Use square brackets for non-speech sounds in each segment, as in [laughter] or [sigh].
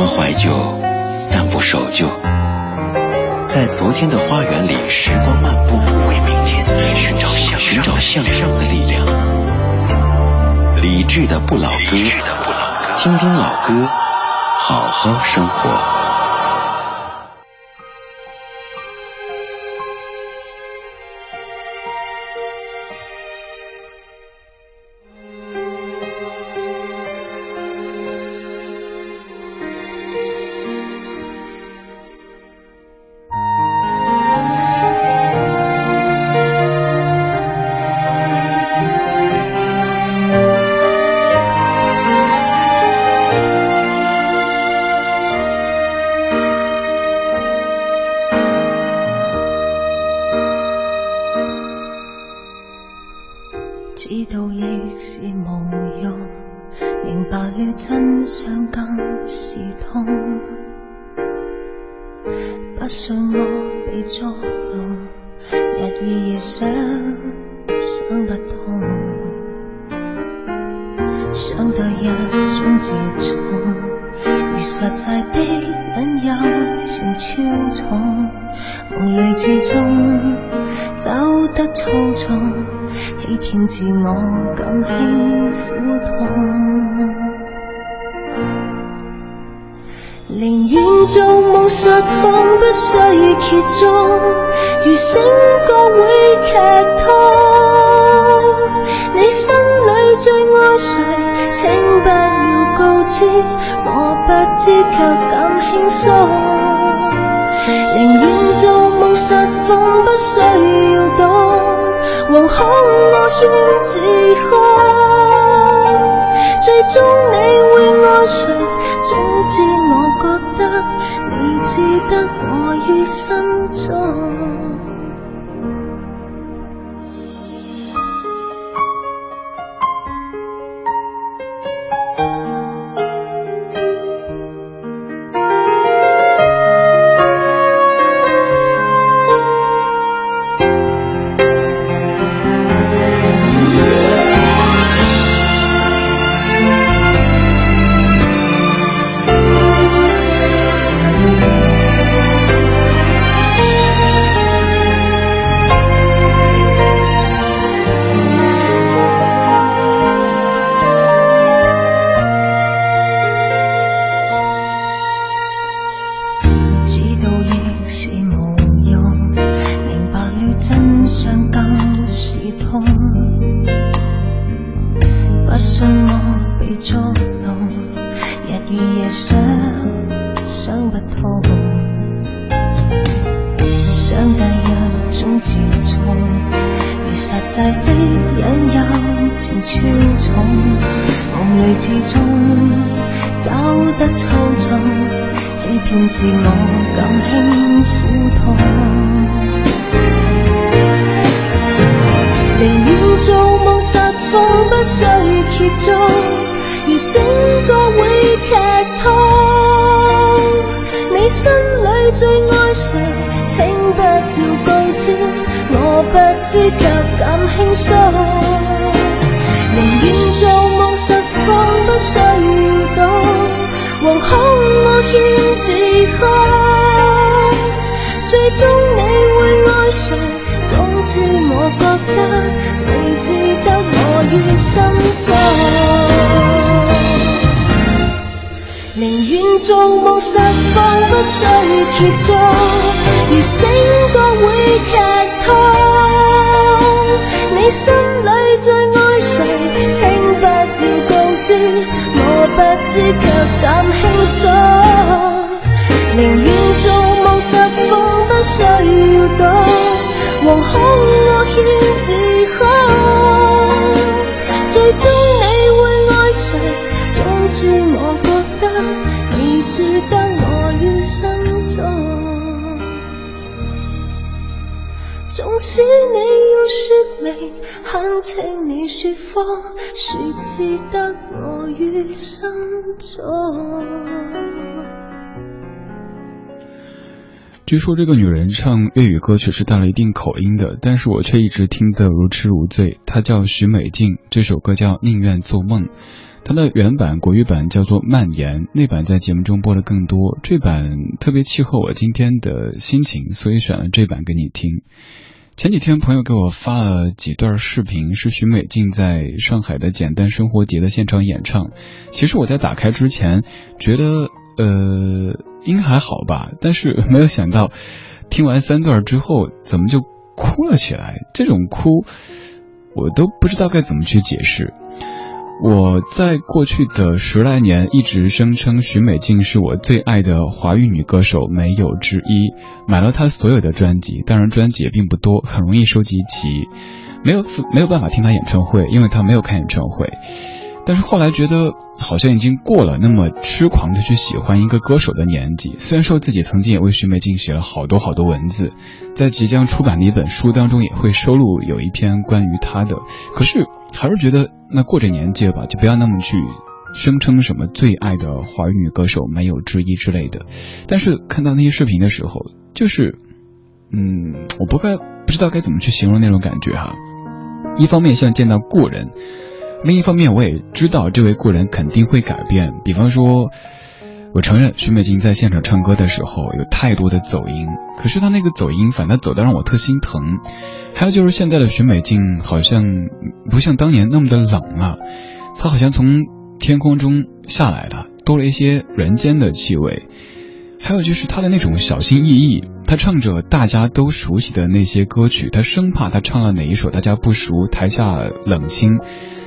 么怀旧，但不守旧。在昨天的花园里，时光漫步，为明天寻找向上的力量。理智的不老歌，听听老歌，好好生活。宁愿做梦实况，不需揭盅。如醒觉会剧痛，你？心里最爱谁？请不要告知，我不知却感轻松。宁愿做梦实况，不需要懂。惶恐我欠自控，最终你？会爱谁？总之我觉得你值得我于心中。晒的引诱情超重，梦里始终走得粗重，欺骗自我感轻苦痛。宁愿做梦实况，不需揭盅，如醒觉会剧痛。你心里最爱谁，请不要告知。我不知却感轻松，宁愿做梦实况不需要懂，惶恐我天自空，最终你会爱谁？总之我觉得你值得我于心中。宁愿做梦，实况不需绝踪。如醒觉会。心里最爱谁请不要告知我不知却敢轻松。宁愿做梦实况不需要懂惶恐我欠自控最终你会爱谁总之我觉得你知得。总是你有说明很想你说谎谁记得我于心中据说这个女人唱粤语歌曲是带了一定口音的但是我却一直听得如痴如醉。她叫许美静这首歌叫宁愿做梦。它的原版国语版叫做《蔓延》，那版在节目中播的更多。这版特别契合我今天的心情，所以选了这版给你听。前几天朋友给我发了几段视频，是许美静在上海的简单生活节的现场演唱。其实我在打开之前觉得，呃，应该还好吧，但是没有想到，听完三段之后，怎么就哭了起来？这种哭，我都不知道该怎么去解释。我在过去的十来年一直声称许美静是我最爱的华语女歌手，没有之一。买了她所有的专辑，当然专辑也并不多，很容易收集齐，没有没有办法听她演唱会，因为她没有开演唱会。但是后来觉得好像已经过了那么痴狂的去喜欢一个歌手的年纪。虽然说自己曾经也为徐美静写了好多好多文字，在即将出版的一本书当中也会收录有一篇关于她的，可是还是觉得那过这年纪了吧，就不要那么去声称什么最爱的华语女歌手没有之一之类的。但是看到那些视频的时候，就是，嗯，我不该不知道该怎么去形容那种感觉哈。一方面像见到故人。另一方面，我也知道这位故人肯定会改变。比方说，我承认徐美静在现场唱歌的时候有太多的走音，可是她那个走音反倒走的让我特心疼。还有就是现在的徐美静好像不像当年那么的冷了，她好像从天空中下来了，多了一些人间的气味。还有就是她的那种小心翼翼，他唱着大家都熟悉的那些歌曲，他生怕他唱了哪一首大家不熟，台下冷清。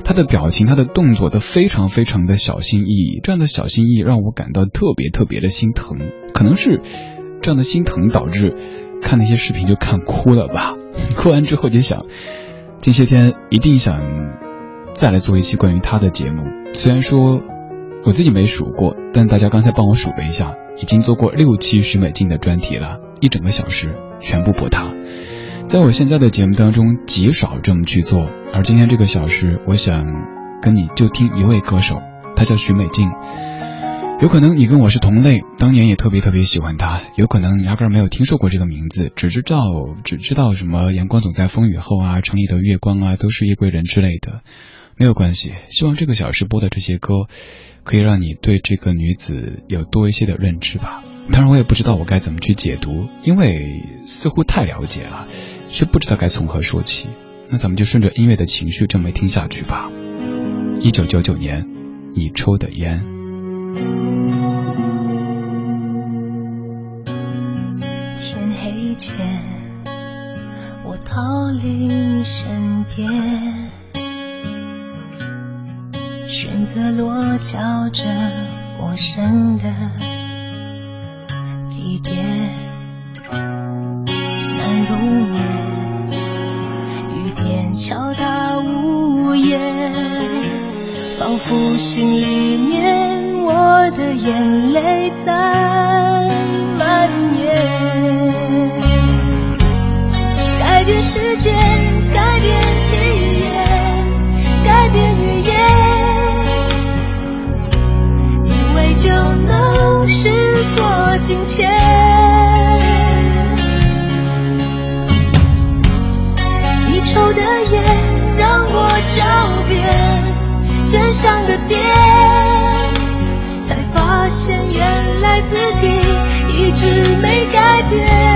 他的表情，他的动作都非常非常的小心翼翼，这样的小心翼翼让我感到特别特别的心疼。可能是这样的心疼导致看那些视频就看哭了吧。[laughs] 哭完之后就想，近些天一定想再来做一期关于他的节目。虽然说我自己没数过，但大家刚才帮我数了一下，已经做过六期徐美静的专题了，一整个小时全部播她。在我现在的节目当中，极少这么去做。而今天这个小时，我想跟你就听一位歌手，他叫徐美静。有可能你跟我是同类，当年也特别特别喜欢他。有可能你压根没有听说过这个名字，只知道只知道什么阳光总在风雨后啊，城里的月光啊，都是夜归人之类的。没有关系，希望这个小时播的这些歌，可以让你对这个女子有多一些的认知吧。当然，我也不知道我该怎么去解读，因为似乎太了解了。却不知道该从何说起，那咱们就顺着音乐的情绪这么听下去吧。一九九九年，你抽的烟。天黑前，我逃离你身边，选择落脚这陌生的地点。敲打屋檐，仿佛心里面我的眼泪在蔓延。改变世界，直没改变。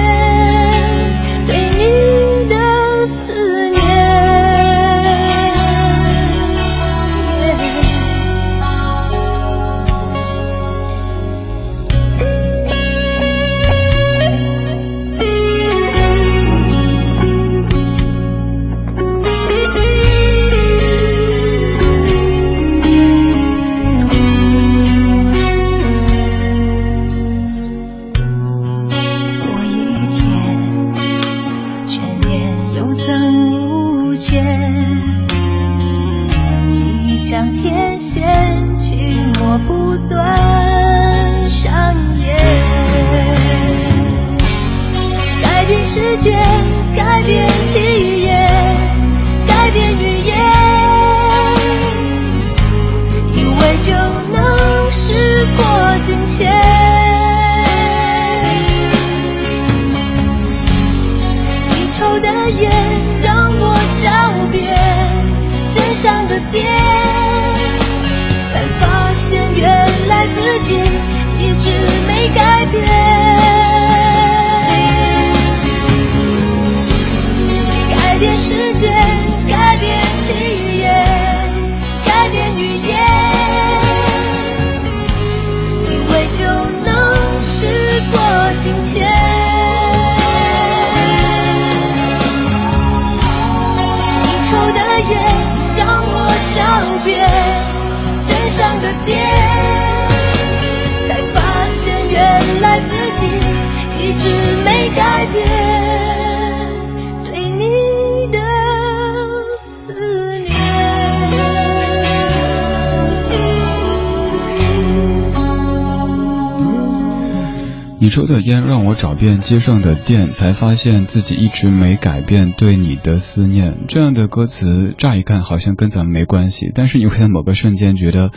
你抽的烟让我找遍街上的店，才发现自己一直没改变对你的思念。这样的歌词乍一看好像跟咱们没关系，但是你会在某个瞬间觉得，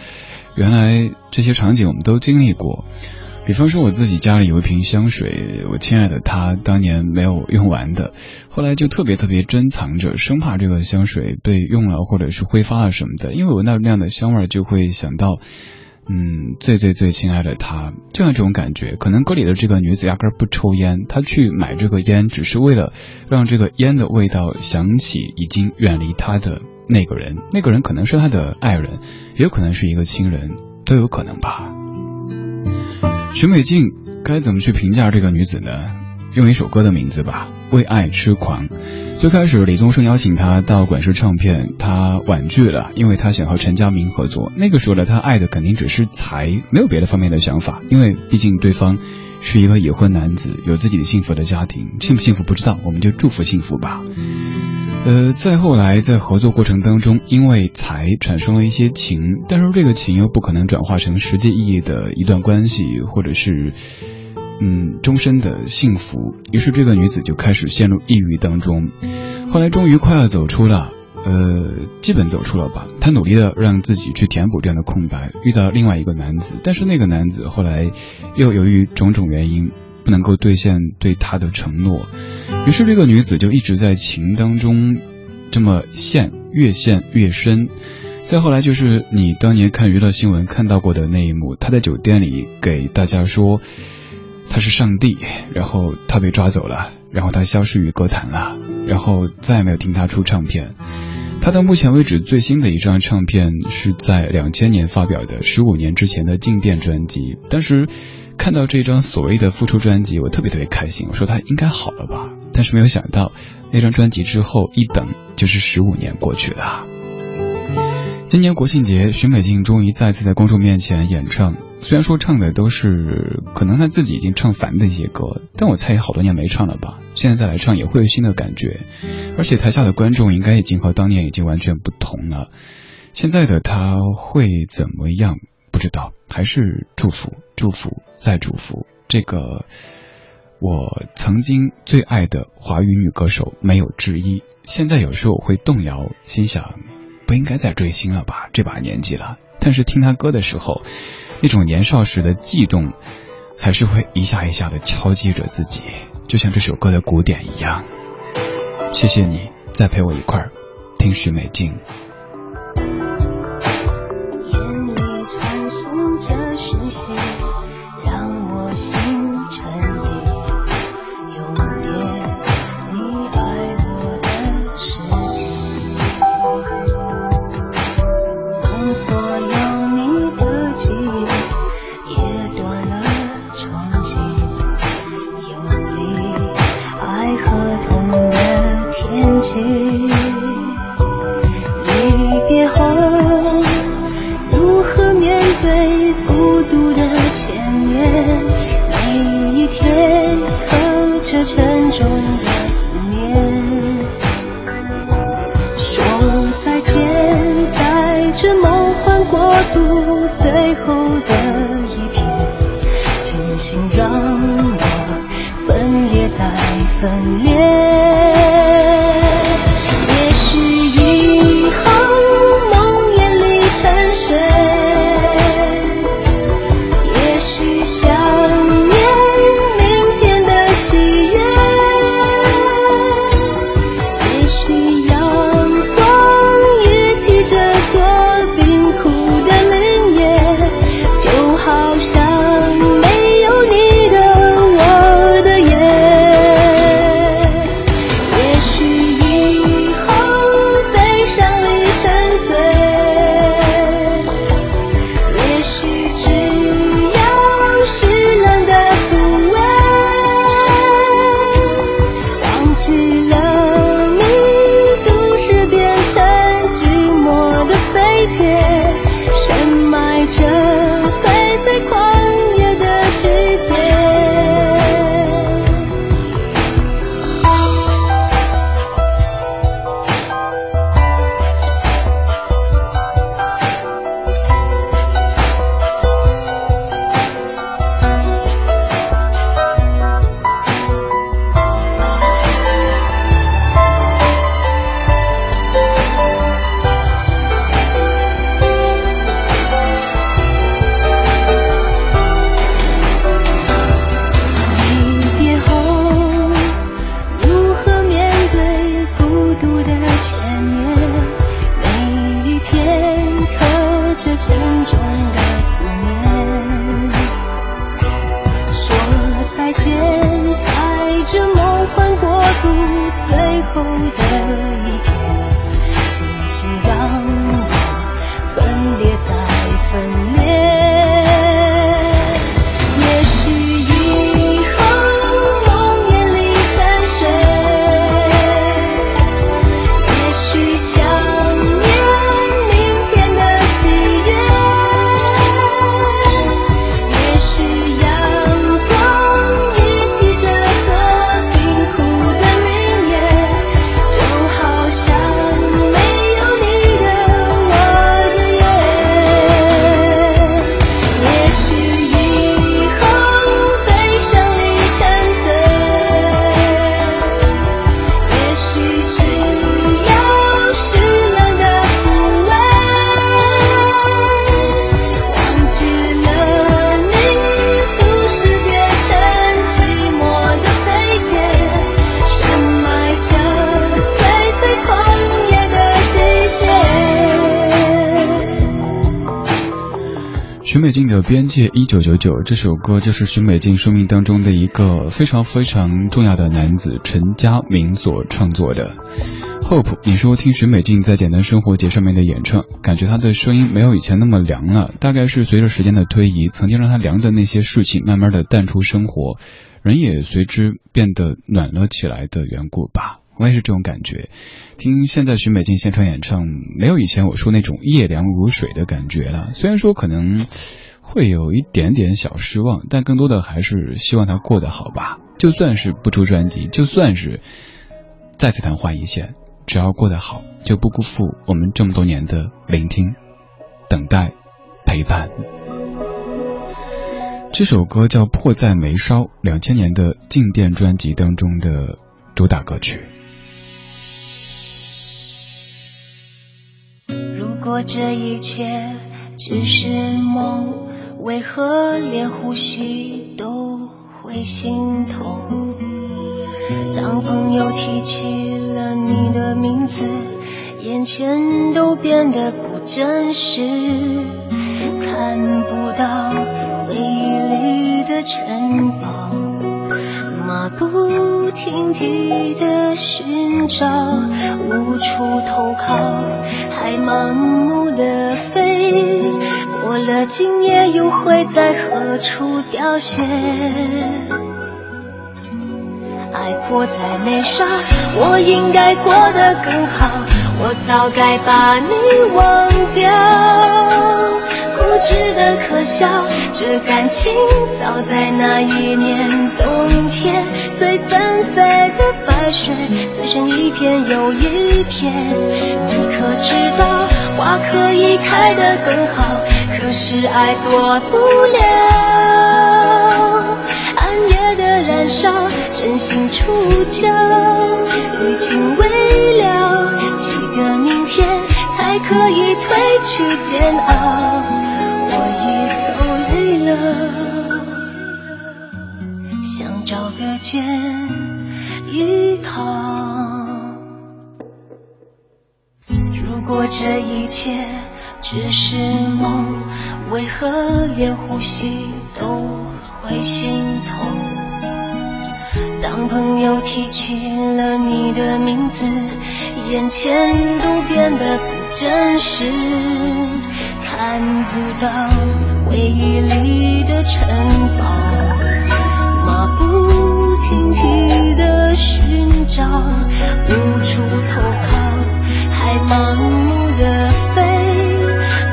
原来这些场景我们都经历过。比方说我自己家里有一瓶香水，我亲爱的他当年没有用完的，后来就特别特别珍藏着，生怕这个香水被用了或者是挥发了什么的，因为闻到那样的香味就会想到。嗯，最最最亲爱的他，就像这种感觉。可能歌里的这个女子压根儿不抽烟，她去买这个烟，只是为了让这个烟的味道想起已经远离她的那个人。那个人可能是她的爱人，也有可能是一个亲人，都有可能吧。徐美静该怎么去评价这个女子呢？用一首歌的名字吧，《为爱痴狂》。最开始，李宗盛邀请他到滚石唱片，他婉拒了，因为他想和陈佳明合作。那个时候的他爱的肯定只是财，没有别的方面的想法，因为毕竟对方是一个已婚男子，有自己的幸福的家庭，幸不幸福不知道，我们就祝福幸福吧。呃，再后来在合作过程当中，因为财产生了一些情，但是这个情又不可能转化成实际意义的一段关系，或者是。嗯，终身的幸福。于是这个女子就开始陷入抑郁当中。后来终于快要走出了，呃，基本走出了吧。她努力的让自己去填补这样的空白，遇到另外一个男子，但是那个男子后来又由于种种原因不能够兑现对她的承诺。于是这个女子就一直在情当中这么陷，越陷越深。再后来就是你当年看娱乐新闻看到过的那一幕，她在酒店里给大家说。他是上帝，然后他被抓走了，然后他消失于歌坛了，然后再也没有听他出唱片。他到目前为止最新的一张唱片是在两千年发表的，十五年之前的静电专辑。当时看到这张所谓的复出专辑，我特别特别开心，我说他应该好了吧？但是没有想到那张专辑之后一等就是十五年过去了。今年国庆节，徐美静终于再次在公众面前演唱。虽然说唱的都是可能他自己已经唱烦的一些歌，但我猜也好多年没唱了吧。现在再来唱也会有新的感觉，而且台下的观众应该已经和当年已经完全不同了。现在的他会怎么样？不知道，还是祝福，祝福，再祝福。这个我曾经最爱的华语女歌手没有之一。现在有时候我会动摇，心想。不应该再追星了吧？这把年纪了，但是听他歌的时候，那种年少时的悸动，还是会一下一下的敲击着自己，就像这首歌的鼓点一样。谢谢你再陪我一块儿听许美静。许美静的《边界一九九九》这首歌，就是许美静生命当中的一个非常非常重要的男子陈佳明所创作的。Hope，你说听许美静在简单生活节上面的演唱，感觉她的声音没有以前那么凉了，大概是随着时间的推移，曾经让她凉的那些事情，慢慢的淡出生活，人也随之变得暖了起来的缘故吧。我也是这种感觉，听现在许美静现场演唱，没有以前我说那种夜凉如水的感觉了。虽然说可能会有一点点小失望，但更多的还是希望她过得好吧。就算是不出专辑，就算是再次昙花一现，只要过得好，就不辜负我们这么多年的聆听、等待、陪伴。这首歌叫《迫在眉梢》，两千年的静电专辑当中的主打歌曲。如果这一切只是梦，为何连呼吸都会心痛？当朋友提起了你的名字，眼前都变得不真实，看不到回忆里的城堡，马不停蹄的寻找，无处投靠。在盲目的飞，过了今夜又会在何处凋谢？爱迫在眉梢，我应该过得更好，我早该把你忘掉。固执的可笑，这感情早在那一年冬天，随纷飞的白雪，碎成一片又一片。你可知道花可以开得更好，可是爱躲不了。暗夜的燃烧，真心触礁，余情未了，几个明天才可以褪去煎熬。间依靠。如果这一切只是梦，为何连呼吸都会心痛？当朋友提起了你的名字，眼前都变得不真实，看不到回忆里的城堡，不停蹄的寻找，无处投靠。还盲目的飞，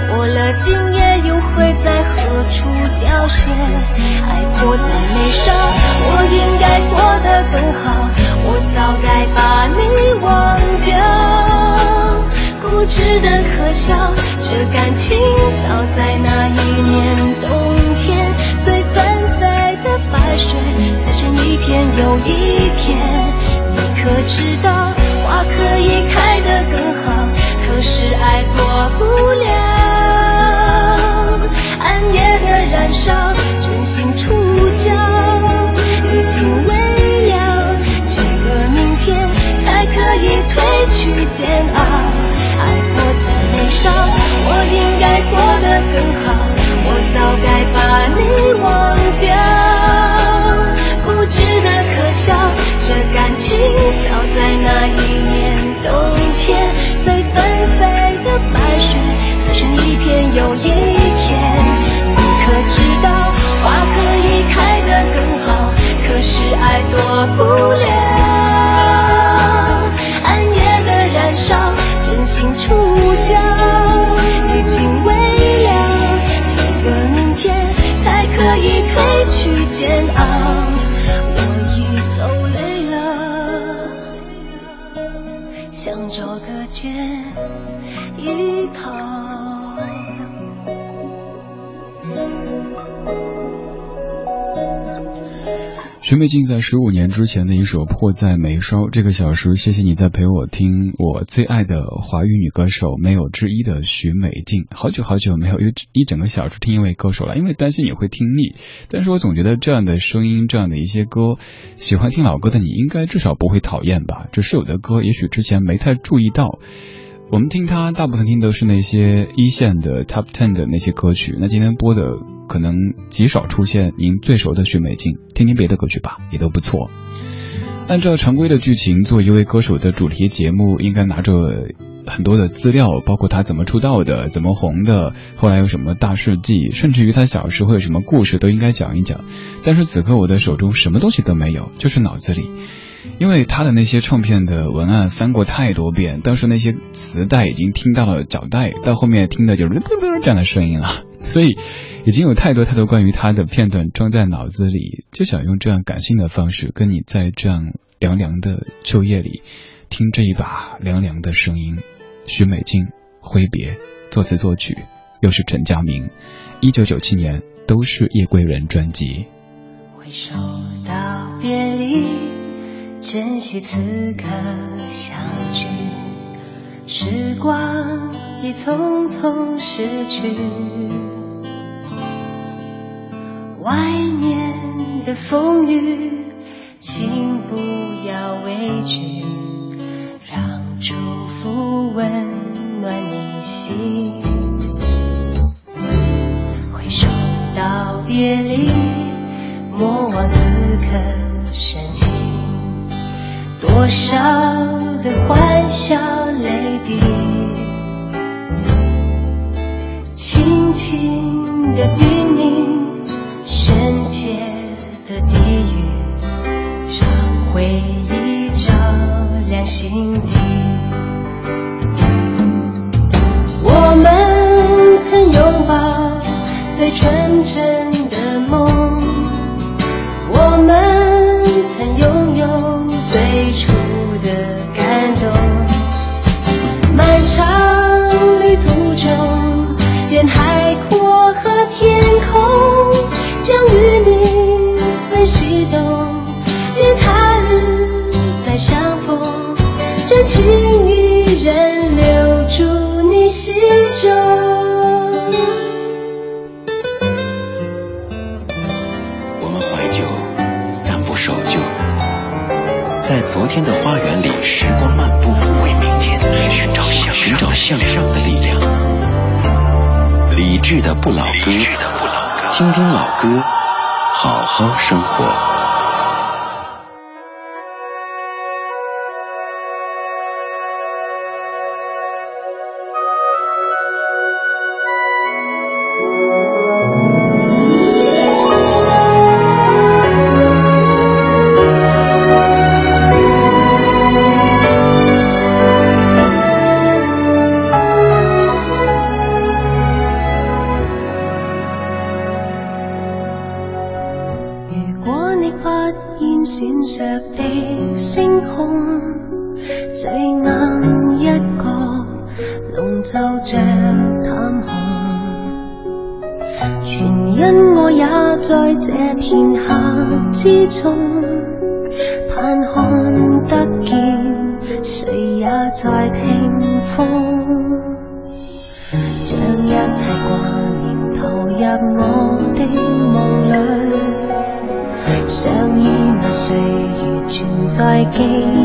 过了今夜又会在何处凋谢？爱过在眉梢，我应该过得更好，我早该把你忘掉。固执的可笑，这感情早在那一年冬，的白雪撕成一片又一片。你可知道？花可以开得更好，可是爱过不了。暗夜的燃烧，真心触礁，已经未了。几个明天才可以褪去煎熬？爱过在眉梢，我应该过得更好，我早该把你心早在那一年冬天随纷飞的白雪撕成一片又一徐美静在十五年之前的一首《迫在眉梢》，这个小时，谢谢你在陪我听我最爱的华语女歌手，没有之一的徐美静。好久好久没有一一整个小时听一位歌手了，因为担心你会听腻。但是我总觉得这样的声音，这样的一些歌，喜欢听老歌的你应该至少不会讨厌吧？只是有的歌也许之前没太注意到。我们听他大部分听的是那些一线的 Top Ten 的那些歌曲，那今天播的可能极少出现您最熟的许美静，听听别的歌曲吧，也都不错。按照常规的剧情，做一位歌手的主题节目，应该拿着很多的资料，包括他怎么出道的，怎么红的，后来有什么大事迹，甚至于他小时候有什么故事，都应该讲一讲。但是此刻我的手中什么东西都没有，就是脑子里。因为他的那些唱片的文案翻过太多遍，当时那些磁带已经听到了脚带，到后面听的就是 [laughs] 这样的声音了，[laughs] 所以已经有太多太多关于他的片段装在脑子里，就想用这样感性的方式，跟你在这样凉凉的秋夜里听这一把凉凉的声音。徐美静挥别，作词作曲又是陈佳明，一九九七年都是夜归人专辑。回首到别离。珍惜此刻相聚，时光已匆匆逝去。外面的风雨，请不要畏惧，让祝福温暖你心。回首道别离，莫忘此刻深情。多少的欢笑泪滴，轻轻的叮咛，深切的低语，让回忆照亮心底。我们曾拥抱最纯真听听老歌，好好生活。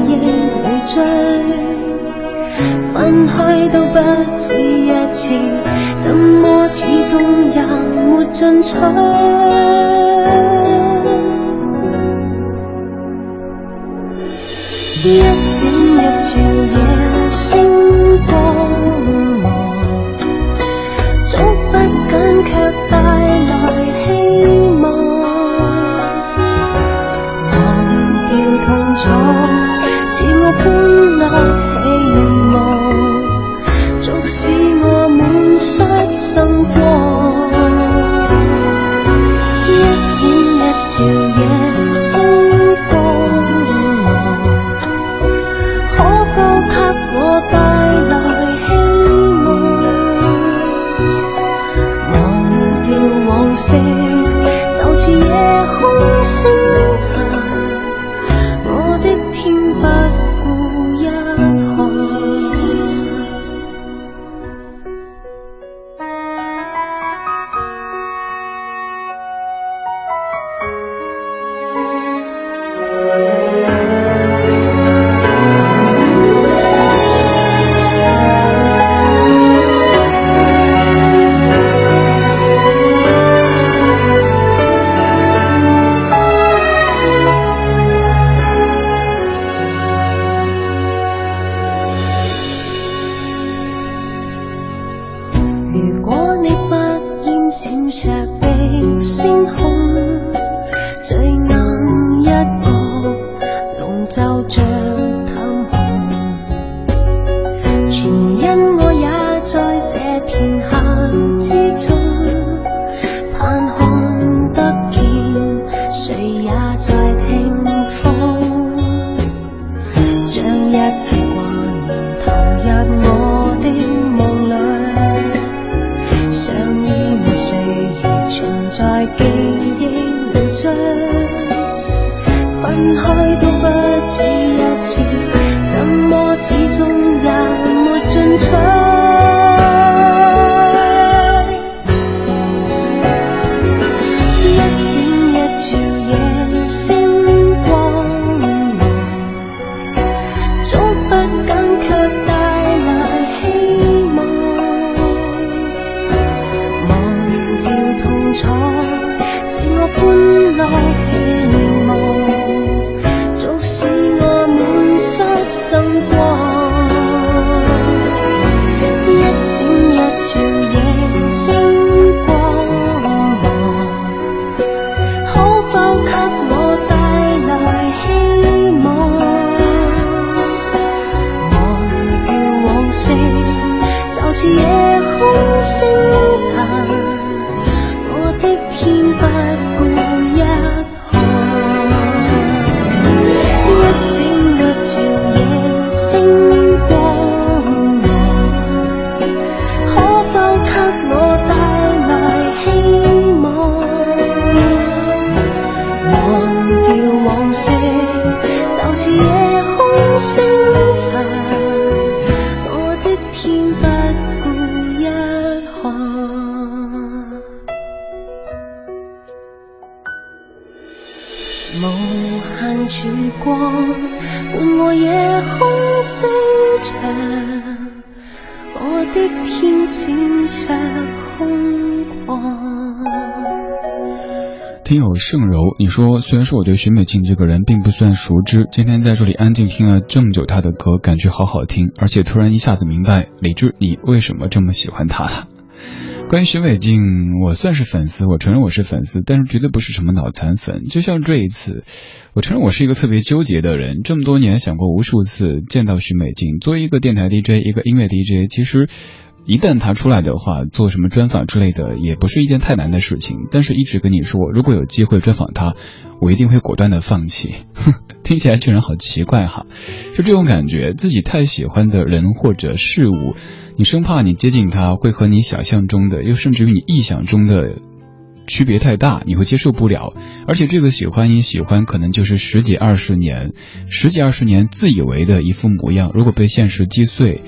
夜里追，分开都不止一次，怎么始终也没进取？一夜空星。说虽然说我对徐美静这个人并不算熟知，今天在这里安静听了这么久她的歌，感觉好好听，而且突然一下子明白李志你为什么这么喜欢她了。关于徐美静，我算是粉丝，我承认我是粉丝，但是绝对不是什么脑残粉。就像这一次，我承认我是一个特别纠结的人，这么多年想过无数次见到徐美静，作为一个电台 DJ，一个音乐 DJ，其实。一旦他出来的话，做什么专访之类的也不是一件太难的事情。但是一直跟你说，如果有机会专访他，我一定会果断的放弃。[laughs] 听起来这人好奇怪哈，就这种感觉，自己太喜欢的人或者事物，你生怕你接近他会和你想象中的，又甚至于你臆想中的区别太大，你会接受不了。而且这个喜欢，你喜欢可能就是十几二十年，十几二十年自以为的一副模样，如果被现实击碎。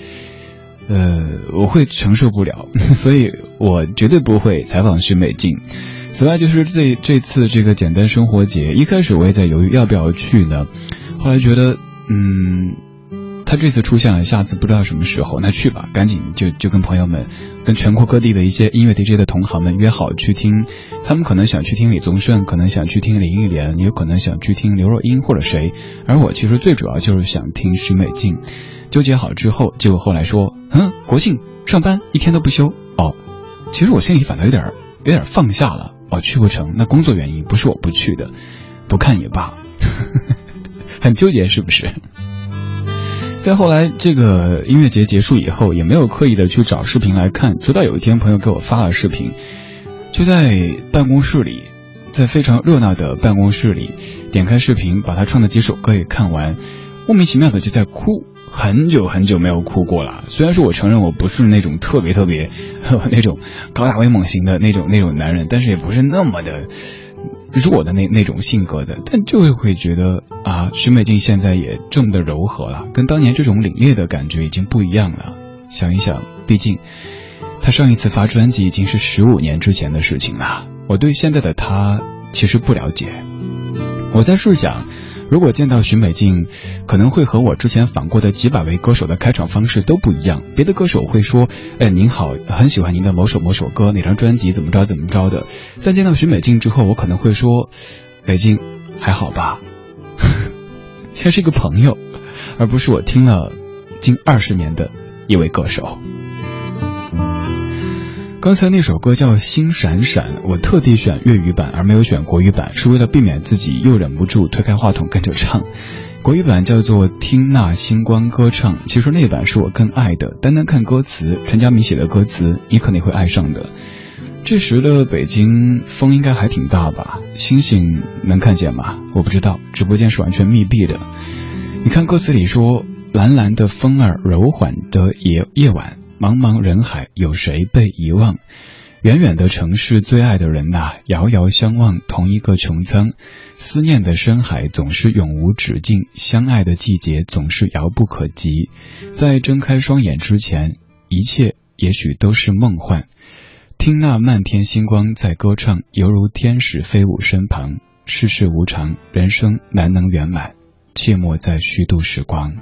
呃，我会承受不了，[laughs] 所以我绝对不会采访徐美静。此外，就是这这次这个简单生活节，一开始我也在犹豫要不要去呢，后来觉得，嗯，他这次出现了，下次不知道什么时候，那去吧，赶紧就就跟朋友们，跟全国各地的一些音乐 DJ 的同行们约好去听，他们可能想去听李宗盛，可能想去听林忆莲，也有可能想去听刘若英或者谁，而我其实最主要就是想听徐美静。纠结好之后，结果后来说，嗯，国庆上班一天都不休哦。其实我心里反倒有点有点放下了哦，去不成，那工作原因不是我不去的，不看也罢，[laughs] 很纠结是不是？再后来这个音乐节结束以后，也没有刻意的去找视频来看，直到有一天朋友给我发了视频，就在办公室里，在非常热闹的办公室里，点开视频，把他唱的几首歌也看完，莫名其妙的就在哭。很久很久没有哭过了。虽然说我承认我不是那种特别特别 [laughs] 那种高大威猛型的那种那种男人，但是也不是那么的弱的那那种性格的，但就会觉得啊，徐美静现在也这么的柔和了，跟当年这种凛冽的感觉已经不一样了。想一想，毕竟她上一次发专辑已经是十五年之前的事情了。我对现在的她其实不了解。我在试想。如果见到徐美静，可能会和我之前访过的几百位歌手的开场方式都不一样。别的歌手会说：“哎，您好，很喜欢您的某首某首歌，哪张专辑怎么着怎么着的。”但见到徐美静之后，我可能会说：“美静，还好吧？” [laughs] 像是一个朋友，而不是我听了近二十年的一位歌手。刚才那首歌叫《星闪闪》，我特地选粤语版而没有选国语版，是为了避免自己又忍不住推开话筒跟着唱。国语版叫做《听那星光歌唱》，其实那版是我更爱的。单单看歌词，陈佳明写的歌词，你肯定会爱上的。这时的北京风应该还挺大吧？星星能看见吗？我不知道，直播间是完全密闭的。你看歌词里说：“蓝蓝的风儿，柔缓的夜夜晚。”茫茫人海，有谁被遗忘？远远的城市，最爱的人呐，遥遥相望，同一个穹苍。思念的深海总是永无止境，相爱的季节总是遥不可及。在睁开双眼之前，一切也许都是梦幻。听那漫天星光在歌唱，犹如天使飞舞身旁。世事无常，人生难能圆满，切莫再虚度时光。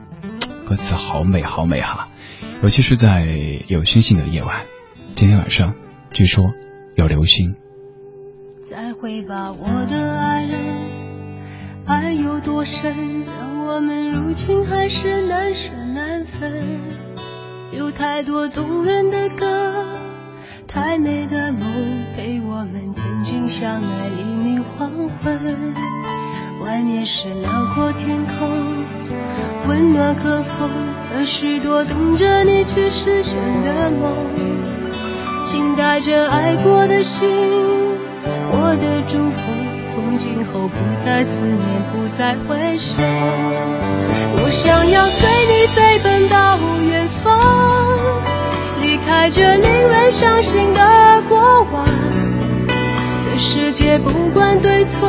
歌词好美，好美哈！尤其是在有星星的夜晚，今天晚上。据说有流星。再会吧，我的爱人，爱有多深，让我们如今还是难舍难分。有太多动人的歌，太美的梦，陪我们曾经相爱黎明黄昏。外面是辽阔天空，温暖和风，和许多等着你去实现的梦。请带着爱过的心，我的祝福，从今后不再思念，不再回首。我想要随你飞奔到远方，离开这令人伤心的过往。这世界不管对错，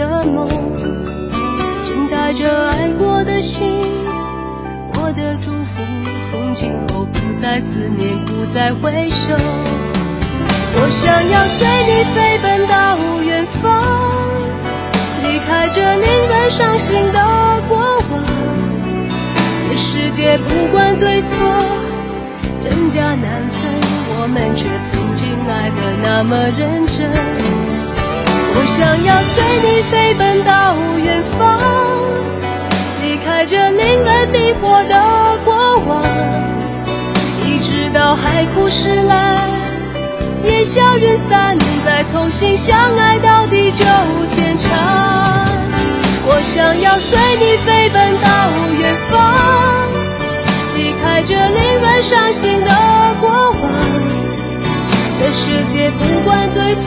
的梦，请带着爱过的心，我的祝福，从今后不再思念，不再回首，我想要随你飞奔到远方，离开这令人伤心的过往。这世界不管对错，真假难分，我们却曾经爱得那么认真。我想要随你飞奔到远方，离开这令人迷惑的过往。一直到海枯石烂，烟消云散，再重新相爱到地久天长。我想要随你飞奔到远方，离开这令人伤心的过往。这世界不管对错，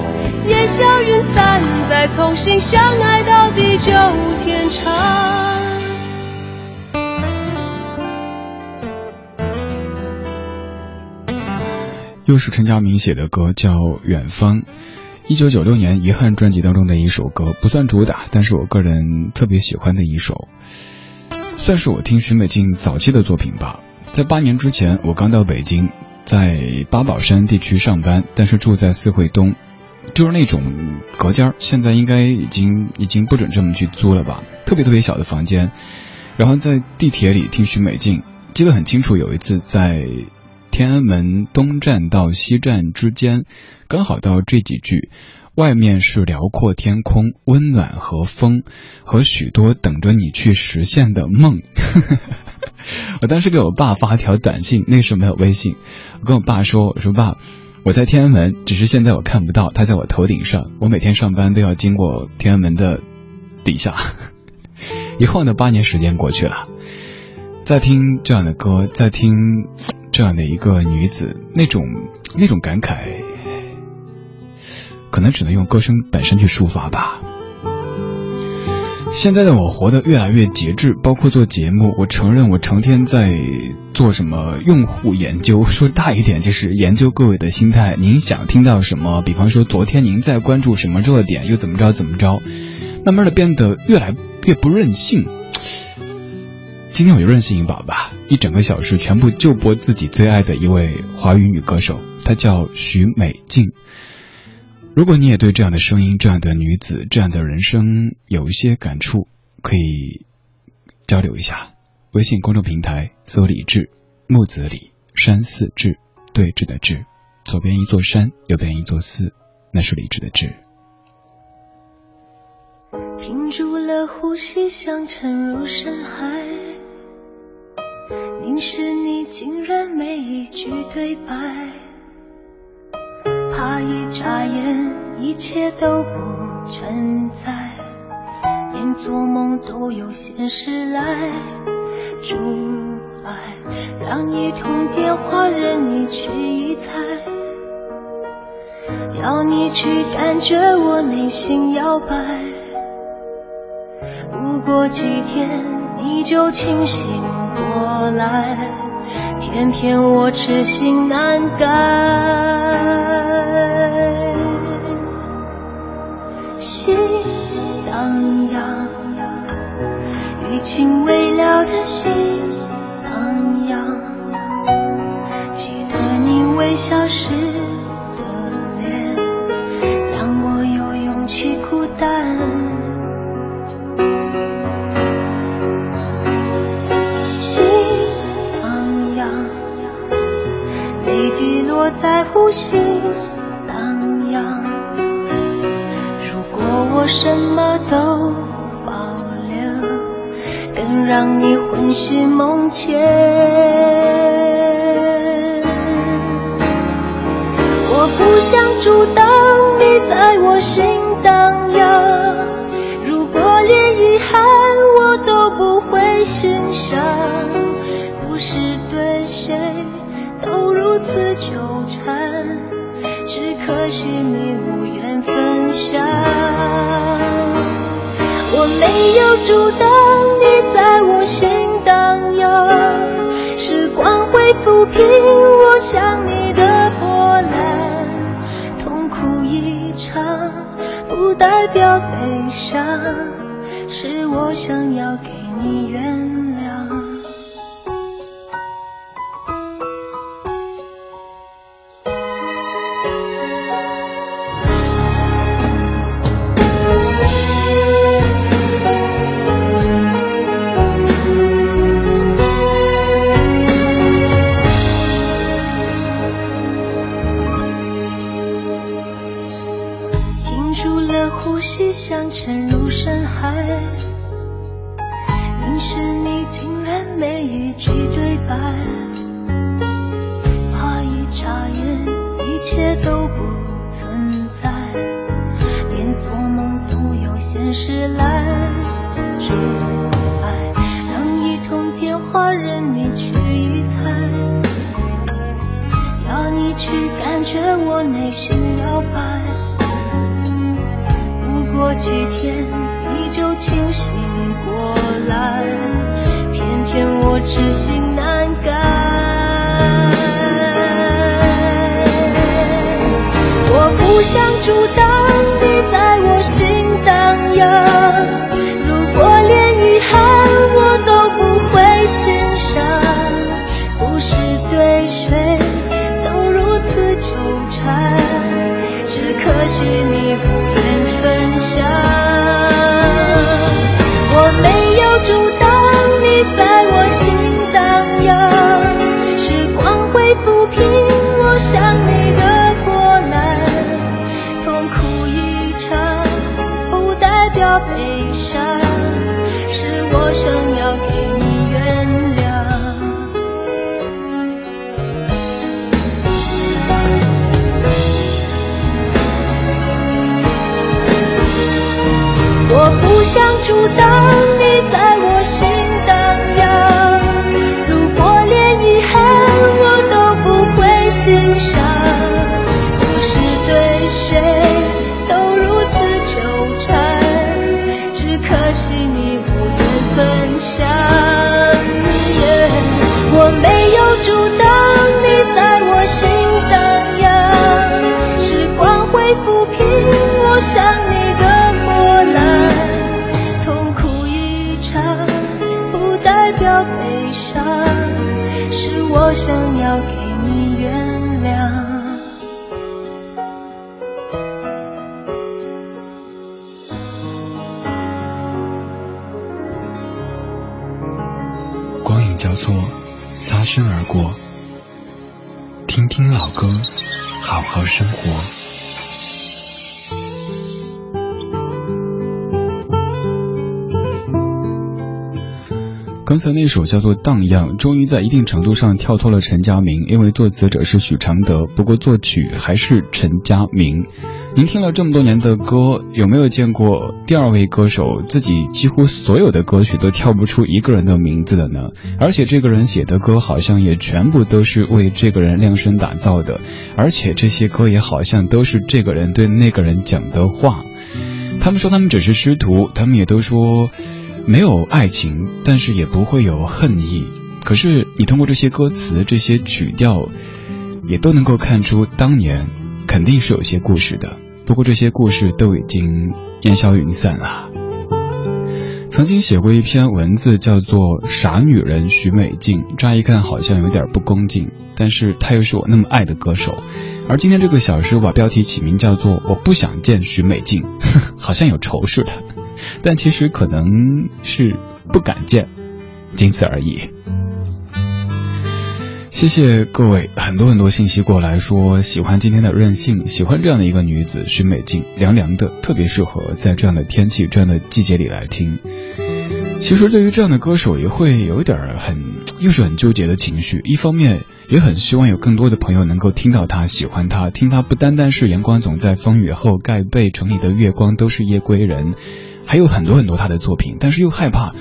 烟消云散，再重新相爱到地久天长。又是陈佳明写的歌，叫《远方》，一九九六年《遗憾》专辑当中的一首歌，不算主打，但是我个人特别喜欢的一首，算是我听许美静早期的作品吧。在八年之前，我刚到北京，在八宝山地区上班，但是住在四惠东，就是那种隔间现在应该已经已经不准这么去租了吧，特别特别小的房间。然后在地铁里听许美静，记得很清楚，有一次在。天安门东站到西站之间，刚好到这几句，外面是辽阔天空、温暖和风，和许多等着你去实现的梦。[laughs] 我当时给我爸发条短信，那时候没有微信，我跟我爸说：“我说爸，我在天安门，只是现在我看不到，它在我头顶上。我每天上班都要经过天安门的底下。”一晃呢，八年时间过去了，在听这样的歌，在听。这样的一个女子，那种那种感慨，可能只能用歌声本身去抒发吧。现在的我活得越来越节制，包括做节目。我承认我成天在做什么用户研究，[laughs] 说大一点就是研究各位的心态。您想听到什么？比方说昨天您在关注什么热点，又怎么着怎么着，慢慢的变得越来越不任性。今天我就任性一把吧，一整个小时全部就播自己最爱的一位华语女歌手，她叫许美静。如果你也对这样的声音、这样的女子、这样的人生有一些感触，可以交流一下。微信公众平台搜“李志木子李山寺志对峙的志，左边一座山，右边一座寺，那是李志的志。屏住了呼吸，想沉入深海，凝视你，竟然没一句对白。怕一眨眼，一切都不存在，连做梦都有现实来阻碍，让一通电话任你去臆猜，要你去感觉我内心摇摆。不过几天你就清醒过来，偏偏我痴心难改。心荡漾，余情未了的心荡漾，记得你微笑时你魂系梦牵。我不想阻挡你在我心荡漾，如果连遗憾我都不会欣赏，不是对谁都如此纠缠，只可惜你无缘分享。我没有阻挡抚平我想你的波澜。痛苦一场不代表悲伤，是我想要给你。沉入深海。凝视你，竟然没一句对白。怕一眨眼，一切都不存在，连做梦都有现实来阻碍。让一通电话任你去一猜，要你去感觉我内心摇摆。过几天你就清醒过来偏偏我痴心难改。我不想阻挡你在我心荡漾如果连遗憾我都不会欣赏不是对谁都如此纠缠。只可惜你不想我没有阻挡你在我心荡漾时光会抚平我想你的波澜痛苦一场不代表悲伤是我想要给那首叫做《荡漾》，终于在一定程度上跳脱了陈佳明，因为作词者是许常德，不过作曲还是陈佳明。您听了这么多年的歌，有没有见过第二位歌手自己几乎所有的歌曲都跳不出一个人的名字的呢？而且这个人写的歌好像也全部都是为这个人量身打造的，而且这些歌也好像都是这个人对那个人讲的话。他们说他们只是师徒，他们也都说。没有爱情，但是也不会有恨意。可是你通过这些歌词、这些曲调，也都能够看出当年肯定是有些故事的。不过这些故事都已经烟消云散了。曾经写过一篇文字，叫做《傻女人许美静》，乍一看好像有点不恭敬，但是她又是我那么爱的歌手。而今天这个小时，我，把标题起名叫做《我不想见许美静》，[laughs] 好像有仇似的。但其实可能是不敢见，仅此而已。谢谢各位，很多很多信息过来说喜欢今天的任性，喜欢这样的一个女子徐美静，凉凉的，特别适合在这样的天气、这样的季节里来听。其实对于这样的歌手，也会有一点很，又是很纠结的情绪。一方面也很希望有更多的朋友能够听到他，喜欢他，听他不单单是阳光总在风雨后，盖被，城里的月光都是夜归人。还有很多很多他的作品，但是又害怕，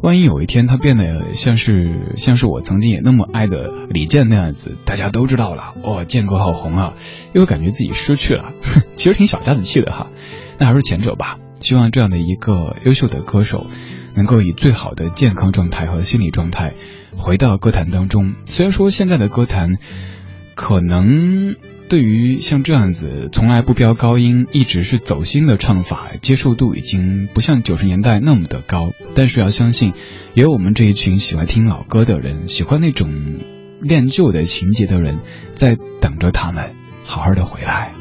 万一有一天他变得像是像是我曾经也那么爱的李健那样子，大家都知道了，哦，健哥好红啊，又感觉自己失去了，[laughs] 其实挺小家子气的哈。那还是前者吧，希望这样的一个优秀的歌手，能够以最好的健康状态和心理状态回到歌坛当中。虽然说现在的歌坛可能。对于像这样子从来不飙高音，一直是走心的唱法，接受度已经不像九十年代那么的高。但是要相信，也有我们这一群喜欢听老歌的人，喜欢那种恋旧的情节的人，在等着他们好好的回来。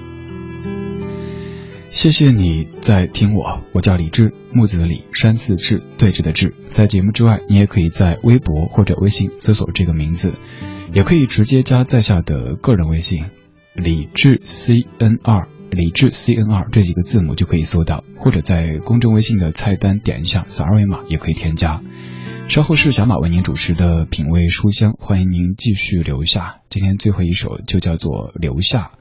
谢谢你在听我，我叫李志，木子的李，山寺志，对峙的志。在节目之外，你也可以在微博或者微信搜索这个名字，也可以直接加在下的个人微信。李智 C N 二，李智 C N 二这几个字母就可以搜到，或者在公众微信的菜单点一下，扫二维码也可以添加。稍后是小马为您主持的品味书香，欢迎您继续留下。今天最后一首就叫做留下。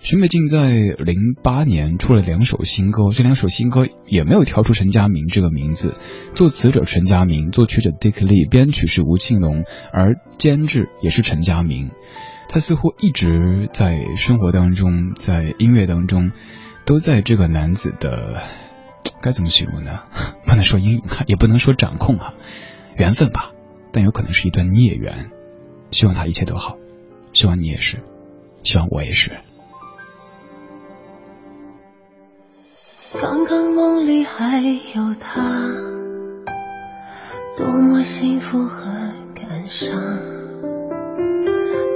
徐美静在零八年出了两首新歌，这两首新歌也没有挑出陈佳明这个名字，作词者陈佳明，作曲者 Dick Lee，编曲是吴庆隆，而监制也是陈佳明。他似乎一直在生活当中，在音乐当中，都在这个男子的该怎么形容呢？[laughs] 不能说阴影，也不能说掌控哈，缘分吧，但有可能是一段孽缘。希望他一切都好，希望你也是，希望我也是。刚刚梦里还有他，多么幸福和感伤。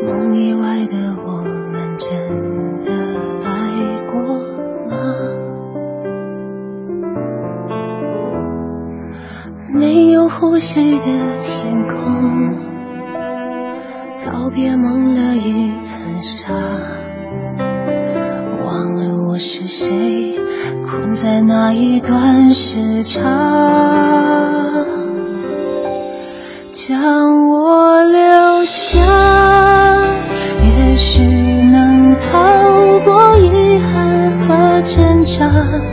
梦以外的我们真的爱过吗？没有呼吸的天空，告别蒙了一层纱，忘了我是谁，困在那一段时差，将我留下。挣